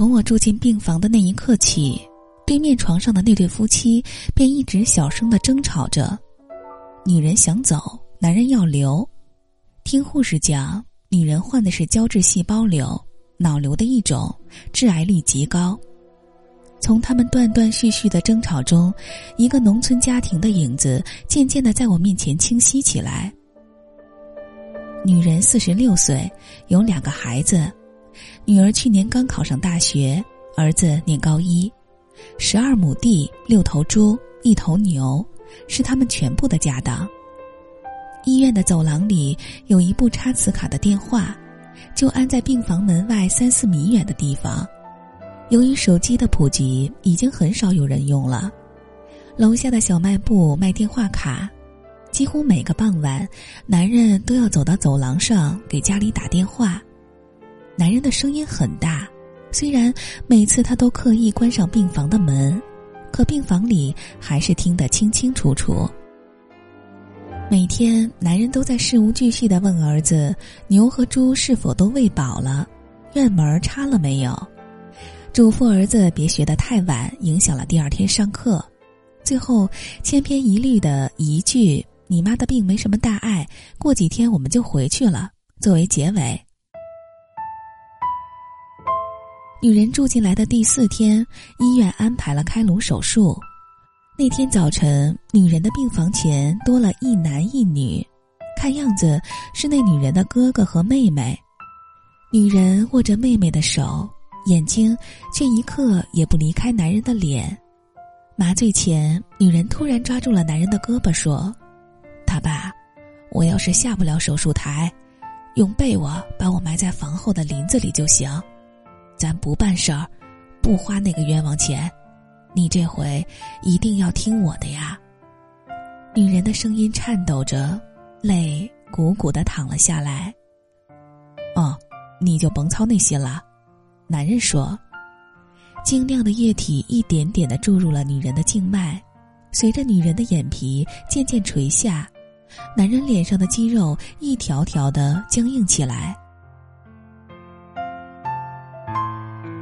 从我住进病房的那一刻起，对面床上的那对夫妻便一直小声的争吵着。女人想走，男人要留。听护士讲，女人患的是胶质细胞瘤，脑瘤的一种，致癌率极高。从他们断断续续的争吵中，一个农村家庭的影子渐渐的在我面前清晰起来。女人四十六岁，有两个孩子，女儿去年刚考上大学，儿子念高一，十二亩地，六头猪，一头牛，是他们全部的家当。医院的走廊里有一部插磁卡的电话，就安在病房门外三四米远的地方。由于手机的普及，已经很少有人用了。楼下的小卖部卖电话卡，几乎每个傍晚，男人都要走到走廊上给家里打电话。男人的声音很大，虽然每次他都刻意关上病房的门，可病房里还是听得清清楚楚。每天，男人都在事无巨细的问儿子：“牛和猪是否都喂饱了？院门插了没有？”嘱咐儿子别学得太晚，影响了第二天上课。最后，千篇一律的一句：“你妈的病没什么大碍，过几天我们就回去了。”作为结尾。女人住进来的第四天，医院安排了开颅手术。那天早晨，女人的病房前多了一男一女，看样子是那女人的哥哥和妹妹。女人握着妹妹的手，眼睛却一刻也不离开男人的脸。麻醉前，女人突然抓住了男人的胳膊，说：“他爸，我要是下不了手术台，用被窝把我埋在房后的林子里就行，咱不办事儿，不花那个冤枉钱。”你这回一定要听我的呀！女人的声音颤抖着，泪鼓鼓的淌了下来。哦，你就甭操那心了。男人说：“晶亮的液体一点点的注入了女人的静脉，随着女人的眼皮渐渐垂下，男人脸上的肌肉一条条的僵硬起来。”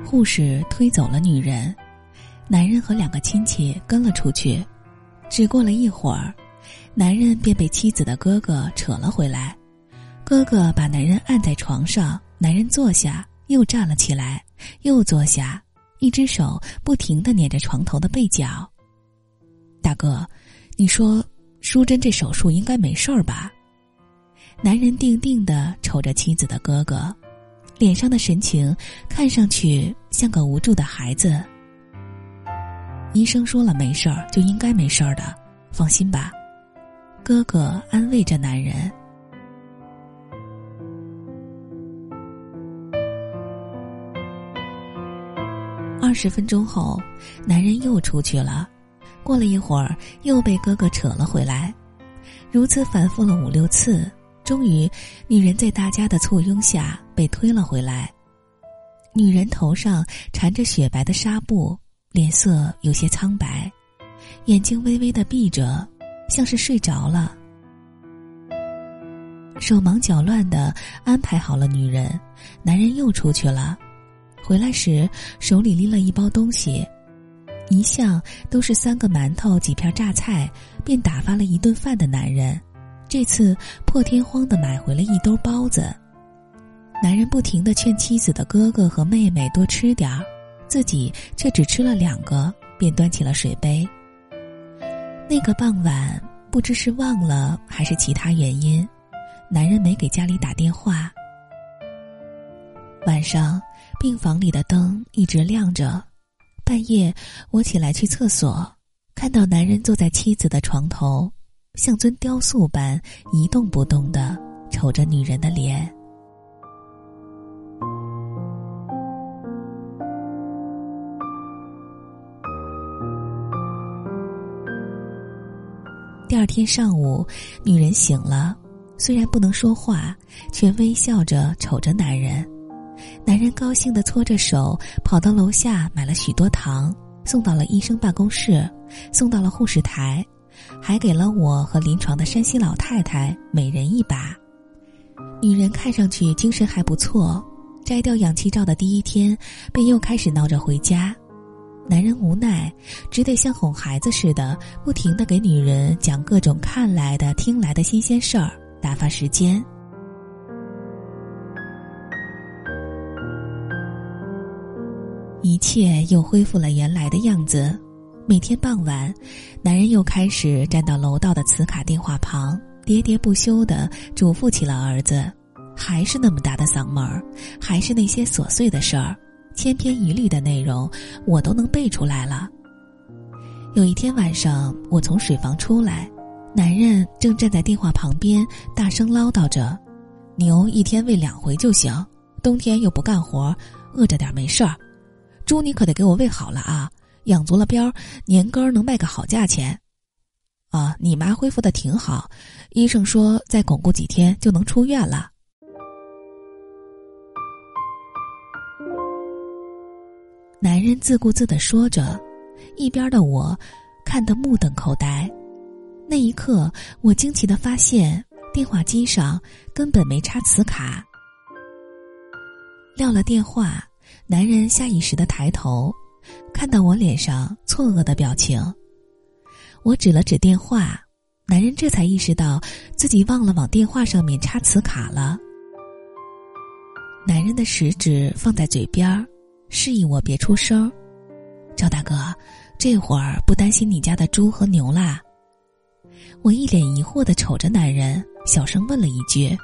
护士推走了女人。男人和两个亲戚跟了出去，只过了一会儿，男人便被妻子的哥哥扯了回来。哥哥把男人按在床上，男人坐下，又站了起来，又坐下，一只手不停的捻着床头的被角。大哥，你说淑珍这手术应该没事儿吧？男人定定的瞅着妻子的哥哥，脸上的神情看上去像个无助的孩子。医生说了没事儿，就应该没事儿的，放心吧。哥哥安慰着男人。二十分钟后，男人又出去了。过了一会儿，又被哥哥扯了回来。如此反复了五六次，终于，女人在大家的簇拥下被推了回来。女人头上缠着雪白的纱布。脸色有些苍白，眼睛微微的闭着，像是睡着了。手忙脚乱的安排好了女人，男人又出去了。回来时手里拎了一包东西，一向都是三个馒头几片榨菜便打发了一顿饭的男人，这次破天荒的买回了一兜包子。男人不停的劝妻子的哥哥和妹妹多吃点儿。自己却只吃了两个，便端起了水杯。那个傍晚，不知是忘了还是其他原因，男人没给家里打电话。晚上，病房里的灯一直亮着。半夜，我起来去厕所，看到男人坐在妻子的床头，像尊雕塑般一动不动的瞅着女人的脸。第二天上午，女人醒了，虽然不能说话，却微笑着瞅着男人。男人高兴的搓着手，跑到楼下买了许多糖，送到了医生办公室，送到了护士台，还给了我和临床的山西老太太每人一把。女人看上去精神还不错，摘掉氧气罩的第一天，便又开始闹着回家。男人无奈，只得像哄孩子似的，不停的给女人讲各种看来的、听来的新鲜事儿，打发时间。一切又恢复了原来的样子。每天傍晚，男人又开始站到楼道的磁卡电话旁，喋喋不休的嘱咐起了儿子。还是那么大的嗓门儿，还是那些琐碎的事儿，千篇一律的内容，我都能背出来了。有一天晚上，我从水房出来，男人正站在电话旁边，大声唠叨着：“牛一天喂两回就行，冬天又不干活，饿着点没事儿。猪你可得给我喂好了啊，养足了膘，年根儿能卖个好价钱。啊，你妈恢复的挺好，医生说再巩固几天就能出院了。”男人自顾自的说着，一边的我看得目瞪口呆。那一刻，我惊奇的发现电话机上根本没插磁卡。撂了电话，男人下意识的抬头，看到我脸上错愕的表情。我指了指电话，男人这才意识到自己忘了往电话上面插磁卡了。男人的食指放在嘴边儿。示意我别出声，赵大哥，这会儿不担心你家的猪和牛啦？我一脸疑惑的瞅着男人，小声问了一句：“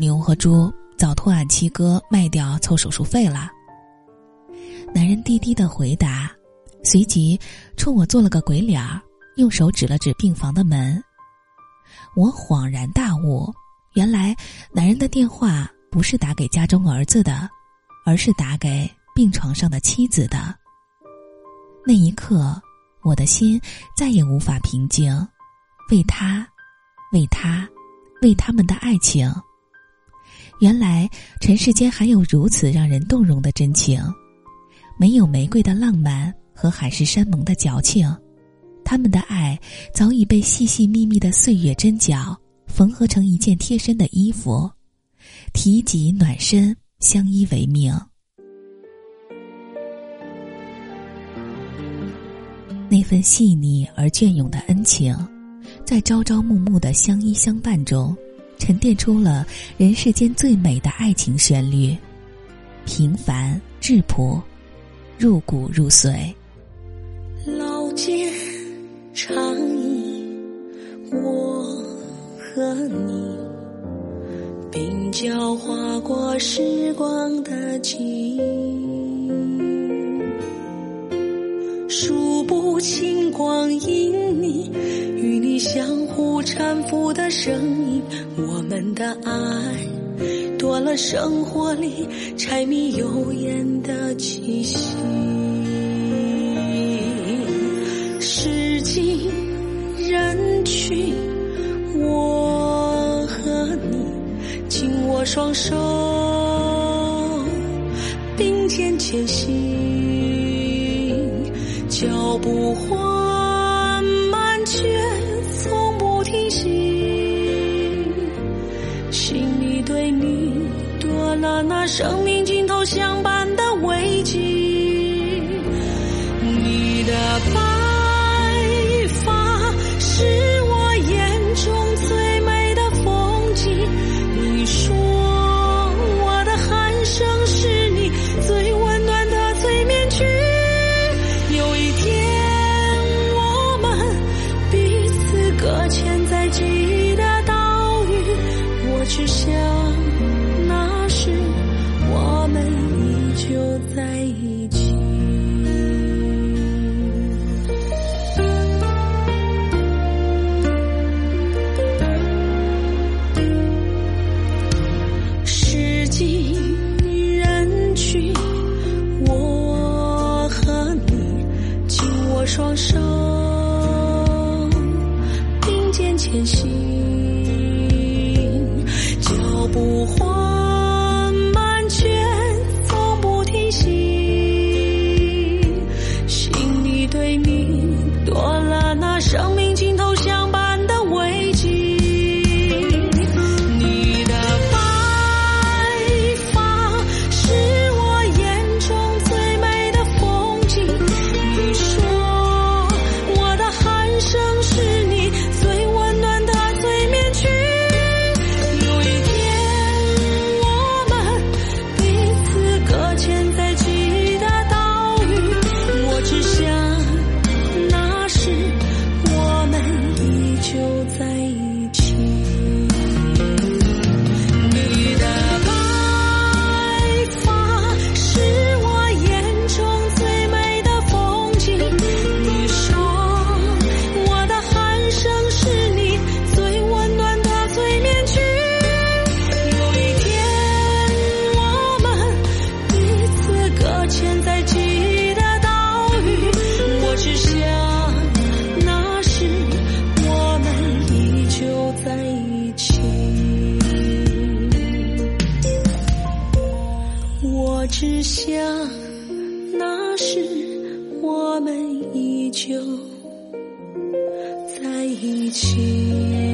牛和猪早托俺七哥卖掉凑手术费了。”男人低低的回答，随即冲我做了个鬼脸儿，用手指了指病房的门。我恍然大悟，原来男人的电话不是打给家中儿子的。而是打给病床上的妻子的。那一刻，我的心再也无法平静。为他，为他，为他们的爱情。原来尘世间还有如此让人动容的真情，没有玫瑰的浪漫和海誓山盟的矫情，他们的爱早已被细细密密的岁月针脚缝合成一件贴身的衣服，提及暖身。相依为命，那份细腻而隽永的恩情，在朝朝暮暮的相依相伴中，沉淀出了人世间最美的爱情旋律，平凡质朴，入骨入髓。老街长椅，我和你。鬓角划过时光的记忆，数不清光阴里与你相互搀扶的身影。我们的爱多了生活里柴米油盐的气息。时经人去，我和你。紧握双手，并肩前行，脚步缓慢却从不停息，心里对你多了那生命尽头相伴的慰藉，你的手并肩前行，脚步只想那时我们依旧在一起。